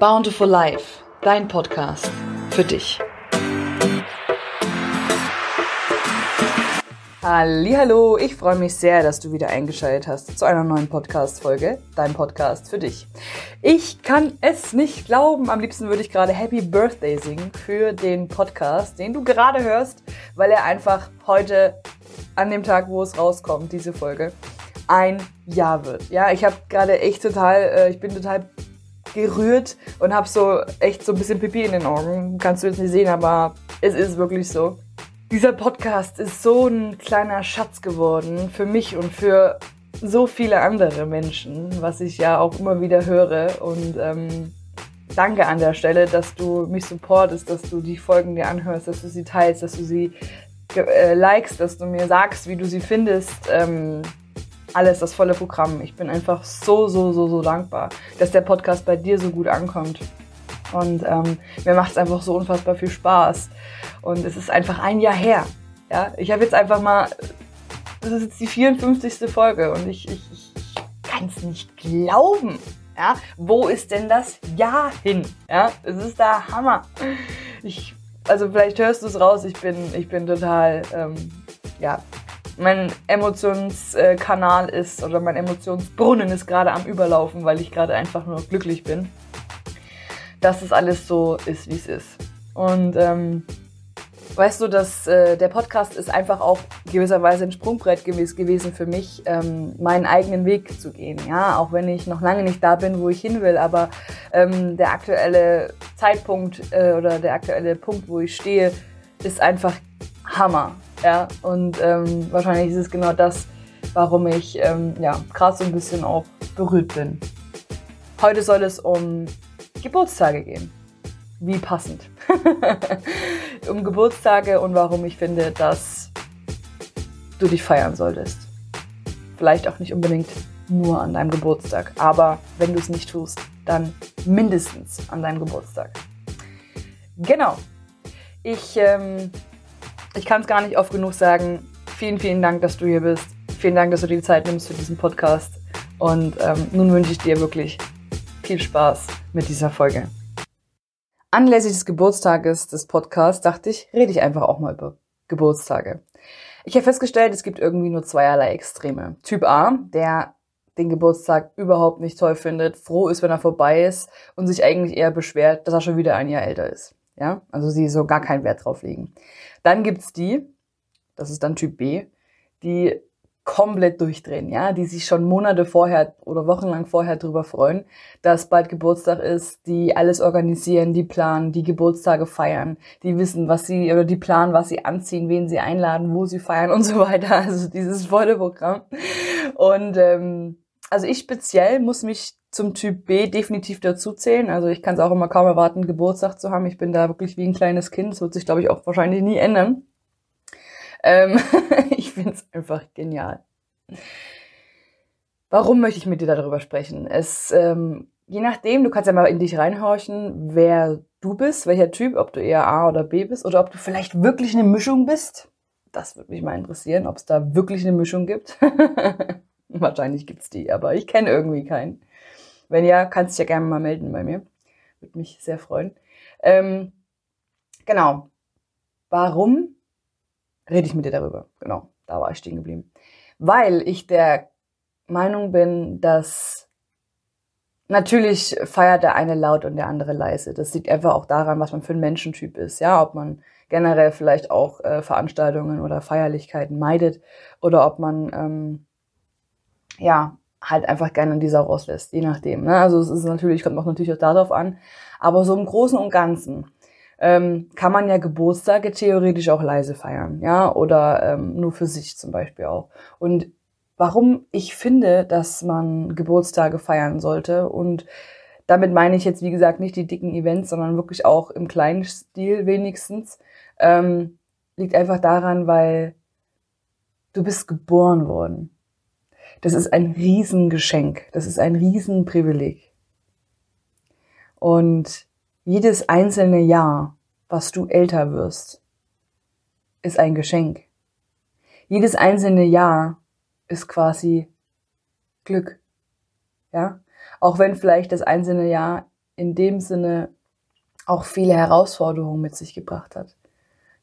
Bountiful Life, dein Podcast für dich. Hallo, ich freue mich sehr, dass du wieder eingeschaltet hast zu einer neuen Podcast Folge, dein Podcast für dich. Ich kann es nicht glauben, am liebsten würde ich gerade Happy Birthday singen für den Podcast, den du gerade hörst, weil er einfach heute an dem Tag, wo es rauskommt, diese Folge, ein Jahr wird. Ja, ich habe gerade echt total, äh, ich bin total gerührt und habe so echt so ein bisschen Pipi in den Augen. Kannst du jetzt nicht sehen, aber es ist wirklich so. Dieser Podcast ist so ein kleiner Schatz geworden für mich und für so viele andere Menschen, was ich ja auch immer wieder höre. Und ähm, danke an der Stelle, dass du mich supportest, dass du die Folgen dir anhörst, dass du sie teilst, dass du sie äh, likest, dass du mir sagst, wie du sie findest. Ähm, alles, das volle Programm. Ich bin einfach so, so, so, so dankbar, dass der Podcast bei dir so gut ankommt. Und ähm, mir macht es einfach so unfassbar viel Spaß. Und es ist einfach ein Jahr her. Ja, ich habe jetzt einfach mal, das ist jetzt die 54. Folge und ich, ich, ich kann es nicht glauben. Ja, wo ist denn das Jahr hin? Ja, es ist der Hammer. Ich, also vielleicht hörst du es raus. Ich bin, ich bin total, ähm, ja, mein Emotionskanal ist oder mein Emotionsbrunnen ist gerade am Überlaufen, weil ich gerade einfach nur glücklich bin, dass es alles so ist, wie es ist. Und ähm, weißt du, dass äh, der Podcast ist einfach auch gewisserweise ein Sprungbrett gewiss, gewesen für mich, ähm, meinen eigenen Weg zu gehen. Ja, auch wenn ich noch lange nicht da bin, wo ich hin will, aber ähm, der aktuelle Zeitpunkt äh, oder der aktuelle Punkt, wo ich stehe, ist einfach Hammer. Ja, und ähm, wahrscheinlich ist es genau das, warum ich ähm, ja, gerade so ein bisschen auch berührt bin. Heute soll es um Geburtstage gehen. Wie passend. um Geburtstage und warum ich finde, dass du dich feiern solltest. Vielleicht auch nicht unbedingt nur an deinem Geburtstag, aber wenn du es nicht tust, dann mindestens an deinem Geburtstag. Genau. Ich ähm, ich kann es gar nicht oft genug sagen. Vielen, vielen Dank, dass du hier bist. Vielen Dank, dass du dir die Zeit nimmst für diesen Podcast. Und ähm, nun wünsche ich dir wirklich viel Spaß mit dieser Folge. Anlässlich des Geburtstages des Podcasts dachte ich, rede ich einfach auch mal über Geburtstage. Ich habe festgestellt, es gibt irgendwie nur zweierlei Extreme. Typ A, der den Geburtstag überhaupt nicht toll findet, froh ist, wenn er vorbei ist und sich eigentlich eher beschwert, dass er schon wieder ein Jahr älter ist. Ja, also sie so gar keinen Wert drauf legen. Dann gibt's die, das ist dann Typ B, die komplett durchdrehen, ja, die sich schon Monate vorher oder wochenlang vorher drüber freuen, dass bald Geburtstag ist, die alles organisieren, die planen, die Geburtstage feiern, die wissen, was sie oder die planen, was sie anziehen, wen sie einladen, wo sie feiern und so weiter. Also dieses volle Programm. Und ähm, also ich speziell muss mich zum Typ B definitiv dazuzählen. Also ich kann es auch immer kaum erwarten, Geburtstag zu haben. Ich bin da wirklich wie ein kleines Kind. Das wird sich, glaube ich, auch wahrscheinlich nie ändern. Ähm, ich finde es einfach genial. Warum möchte ich mit dir darüber sprechen? Es, ähm, je nachdem, du kannst ja mal in dich reinhorchen, wer du bist, welcher Typ, ob du eher A oder B bist oder ob du vielleicht wirklich eine Mischung bist. Das würde mich mal interessieren, ob es da wirklich eine Mischung gibt. Wahrscheinlich gibt's die, aber ich kenne irgendwie keinen. Wenn ja, kannst du dich ja gerne mal melden bei mir. Würde mich sehr freuen. Ähm, genau. Warum rede ich mit dir darüber? Genau, da war ich stehen geblieben. Weil ich der Meinung bin, dass natürlich feiert der eine laut und der andere leise. Das liegt einfach auch daran, was man für ein Menschentyp ist. Ja, ob man generell vielleicht auch äh, Veranstaltungen oder Feierlichkeiten meidet oder ob man ähm, ja halt einfach gerne in dieser rauslässt, je nachdem. Ne? Also es ist natürlich, kommt auch natürlich auch darauf an. Aber so im Großen und Ganzen ähm, kann man ja Geburtstage theoretisch auch leise feiern, ja, oder ähm, nur für sich zum Beispiel auch. Und warum ich finde, dass man Geburtstage feiern sollte und damit meine ich jetzt, wie gesagt, nicht die dicken Events, sondern wirklich auch im kleinen Stil wenigstens, ähm, liegt einfach daran, weil du bist geboren worden. Das ist ein Riesengeschenk. Das ist ein Riesenprivileg. Und jedes einzelne Jahr, was du älter wirst, ist ein Geschenk. Jedes einzelne Jahr ist quasi Glück. Ja? Auch wenn vielleicht das einzelne Jahr in dem Sinne auch viele Herausforderungen mit sich gebracht hat.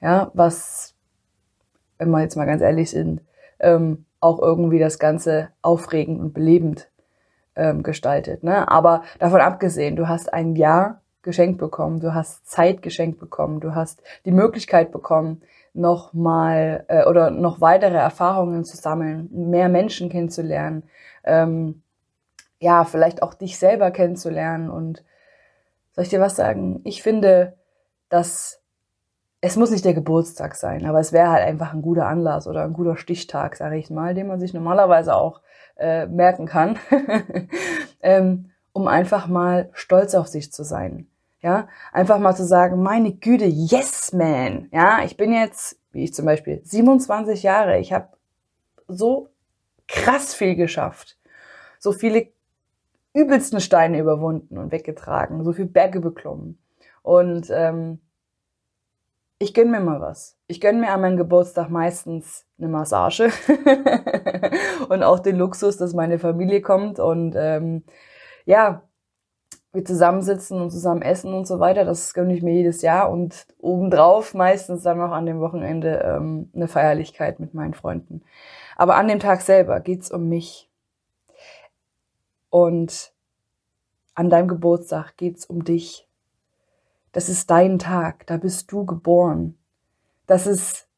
Ja, was, wenn wir jetzt mal ganz ehrlich sind, ähm, auch irgendwie das Ganze aufregend und belebend ähm, gestaltet. Ne? Aber davon abgesehen, du hast ein Jahr geschenkt bekommen, du hast Zeit geschenkt bekommen, du hast die Möglichkeit bekommen, noch mal äh, oder noch weitere Erfahrungen zu sammeln, mehr Menschen kennenzulernen, ähm, ja, vielleicht auch dich selber kennenzulernen. Und soll ich dir was sagen? Ich finde, dass es muss nicht der Geburtstag sein, aber es wäre halt einfach ein guter Anlass oder ein guter Stichtag, sage ich mal, den man sich normalerweise auch äh, merken kann, ähm, um einfach mal stolz auf sich zu sein. Ja, einfach mal zu sagen, meine Güte, yes, man. Ja, ich bin jetzt, wie ich zum Beispiel, 27 Jahre. Ich habe so krass viel geschafft. So viele übelsten Steine überwunden und weggetragen. So viel Berge beklommen. Und ähm, ich gönn mir mal was. Ich gönn mir an meinem Geburtstag meistens eine Massage und auch den Luxus, dass meine Familie kommt und ähm, ja, wir zusammensitzen und zusammen essen und so weiter. Das gönne ich mir jedes Jahr und obendrauf meistens dann noch an dem Wochenende ähm, eine Feierlichkeit mit meinen Freunden. Aber an dem Tag selber geht's um mich. Und an deinem Geburtstag geht's um dich. Das ist dein Tag, da bist du geboren. Das ist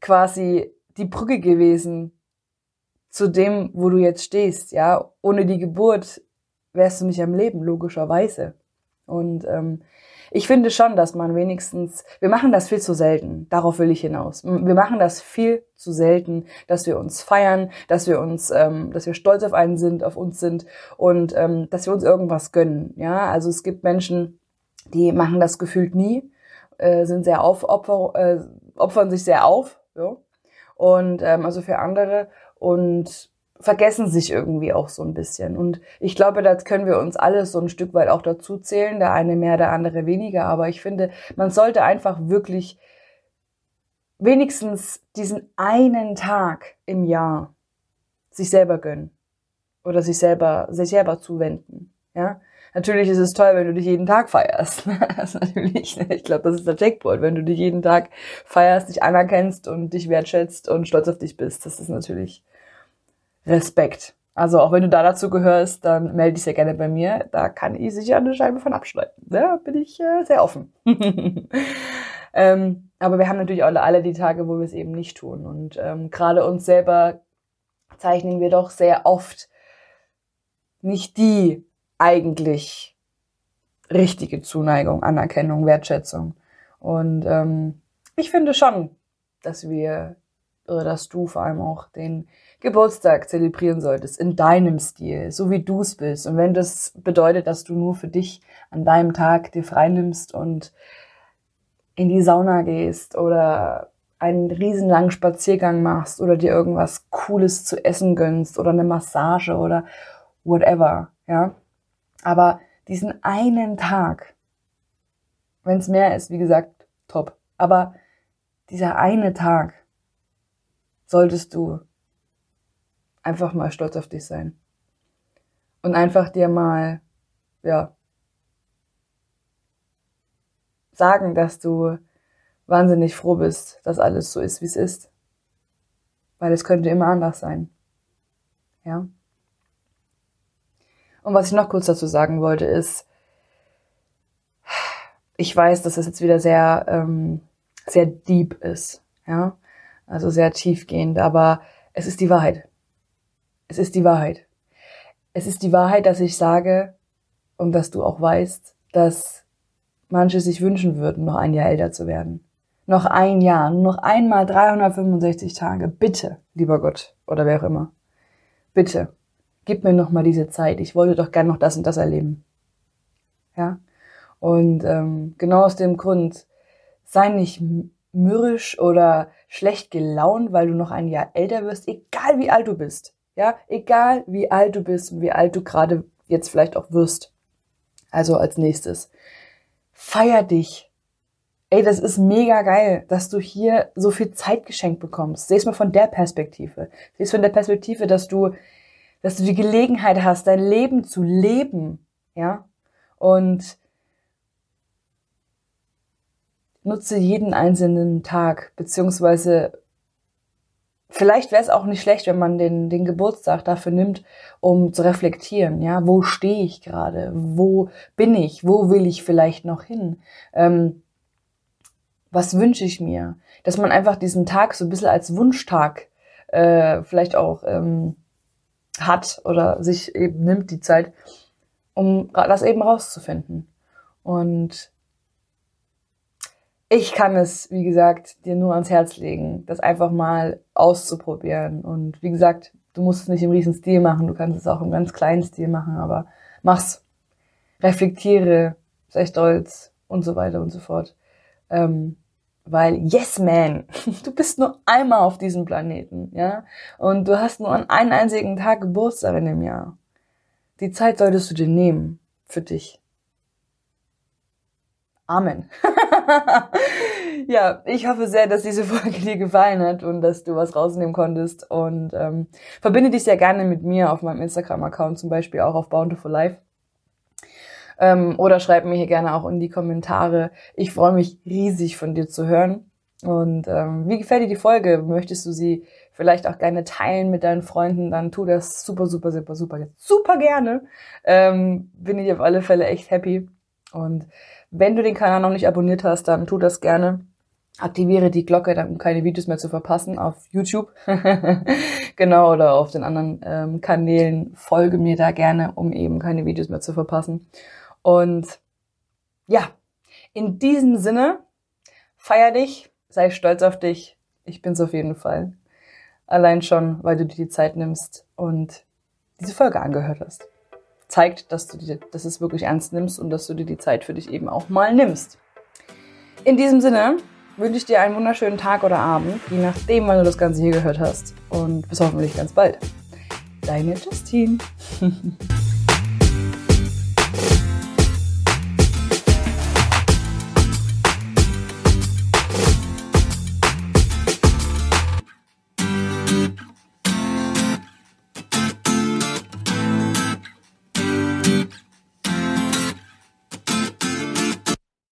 quasi die Brücke gewesen zu dem, wo du jetzt stehst. Ja, ohne die Geburt wärst du nicht am Leben, logischerweise. Und ähm, ich finde schon, dass man wenigstens, wir machen das viel zu selten, darauf will ich hinaus. Wir machen das viel zu selten, dass wir uns feiern, dass wir uns, ähm, dass wir stolz auf einen sind, auf uns sind und ähm, dass wir uns irgendwas gönnen. Ja, also es gibt Menschen, die machen das gefühlt nie, äh, sind sehr auf, opfer, äh, opfern sich sehr auf, ja. Und ähm, also für andere und vergessen sich irgendwie auch so ein bisschen. Und ich glaube, da können wir uns alle so ein Stück weit auch dazu zählen, der eine mehr, der andere weniger. Aber ich finde, man sollte einfach wirklich wenigstens diesen einen Tag im Jahr sich selber gönnen oder sich selber, sich selber zuwenden. Ja, natürlich ist es toll, wenn du dich jeden Tag feierst. das ist natürlich, ich glaube, das ist der Jackpot, wenn du dich jeden Tag feierst, dich anerkennst und dich wertschätzt und stolz auf dich bist. Das ist natürlich Respekt. Also auch wenn du da dazu gehörst, dann melde dich sehr gerne bei mir. Da kann ich sicher eine Scheibe von abschneiden. Da bin ich äh, sehr offen. ähm, aber wir haben natürlich alle, alle die Tage, wo wir es eben nicht tun. Und ähm, gerade uns selber zeichnen wir doch sehr oft nicht die eigentlich richtige Zuneigung, Anerkennung, Wertschätzung. Und ähm, ich finde schon, dass wir, oder dass du vor allem auch den Geburtstag zelebrieren solltest, in deinem Stil, so wie du es bist. Und wenn das bedeutet, dass du nur für dich an deinem Tag dir frei nimmst und in die Sauna gehst oder einen riesenlangen Spaziergang machst oder dir irgendwas Cooles zu essen gönnst oder eine Massage oder whatever, ja. Aber diesen einen Tag, wenn es mehr ist, wie gesagt, top. Aber dieser eine Tag solltest du einfach mal stolz auf dich sein. Und einfach dir mal, ja, sagen, dass du wahnsinnig froh bist, dass alles so ist, wie es ist. Weil es könnte immer anders sein. Ja. Und was ich noch kurz dazu sagen wollte, ist, ich weiß, dass es jetzt wieder sehr, ähm, sehr deep ist, ja, also sehr tiefgehend, aber es ist die Wahrheit. Es ist die Wahrheit. Es ist die Wahrheit, dass ich sage und dass du auch weißt, dass manche sich wünschen würden, noch ein Jahr älter zu werden. Noch ein Jahr, noch einmal 365 Tage. Bitte, lieber Gott oder wer auch immer. Bitte, gib mir noch mal diese Zeit. Ich wollte doch gern noch das und das erleben. Ja? Und ähm, genau aus dem Grund, sei nicht mürrisch oder schlecht gelaunt, weil du noch ein Jahr älter wirst, egal wie alt du bist. Ja, egal wie alt du bist und wie alt du gerade jetzt vielleicht auch wirst. Also als nächstes. Feier dich. Ey, das ist mega geil, dass du hier so viel Zeit geschenkt bekommst. Seh es mal von der Perspektive. Seh es von der Perspektive, dass du, dass du die Gelegenheit hast, dein Leben zu leben. Ja. Und nutze jeden einzelnen Tag, beziehungsweise vielleicht wäre es auch nicht schlecht, wenn man den, den Geburtstag dafür nimmt, um zu reflektieren. Ja, wo stehe ich gerade? Wo bin ich? Wo will ich vielleicht noch hin? Ähm, was wünsche ich mir? Dass man einfach diesen Tag so ein bisschen als Wunschtag äh, vielleicht auch ähm, hat oder sich eben nimmt die Zeit, um das eben rauszufinden. Und ich kann es, wie gesagt, dir nur ans Herz legen, das einfach mal auszuprobieren. Und wie gesagt, du musst es nicht im riesen Stil machen, du kannst es auch im ganz kleinen Stil machen, aber mach's. Reflektiere, sei stolz und so weiter und so fort. Ähm, weil, yes, man, du bist nur einmal auf diesem Planeten, ja? Und du hast nur an einen einzigen Tag Geburtstag in dem Jahr. Die Zeit solltest du dir nehmen für dich. Amen. ja, ich hoffe sehr, dass diese Folge dir gefallen hat und dass du was rausnehmen konntest. Und ähm, verbinde dich sehr gerne mit mir auf meinem Instagram-Account, zum Beispiel auch auf Bountiful Life. Ähm, oder schreib mir hier gerne auch in die Kommentare. Ich freue mich riesig von dir zu hören. Und ähm, wie gefällt dir die Folge? Möchtest du sie vielleicht auch gerne teilen mit deinen Freunden? Dann tu das super, super, super, super, super gerne. Ähm, bin ich auf alle Fälle echt happy. Und wenn du den Kanal noch nicht abonniert hast, dann tu das gerne. Aktiviere die Glocke, um keine Videos mehr zu verpassen auf YouTube. genau, oder auf den anderen ähm, Kanälen. Folge mir da gerne, um eben keine Videos mehr zu verpassen. Und ja, in diesem Sinne, feier dich, sei stolz auf dich. Ich bin's auf jeden Fall. Allein schon, weil du dir die Zeit nimmst und diese Folge angehört hast zeigt, dass du dir, dass es wirklich ernst nimmst und dass du dir die Zeit für dich eben auch mal nimmst. In diesem Sinne wünsche ich dir einen wunderschönen Tag oder Abend, je nachdem, wann du das Ganze hier gehört hast. Und bis hoffentlich ganz bald. Deine Justine.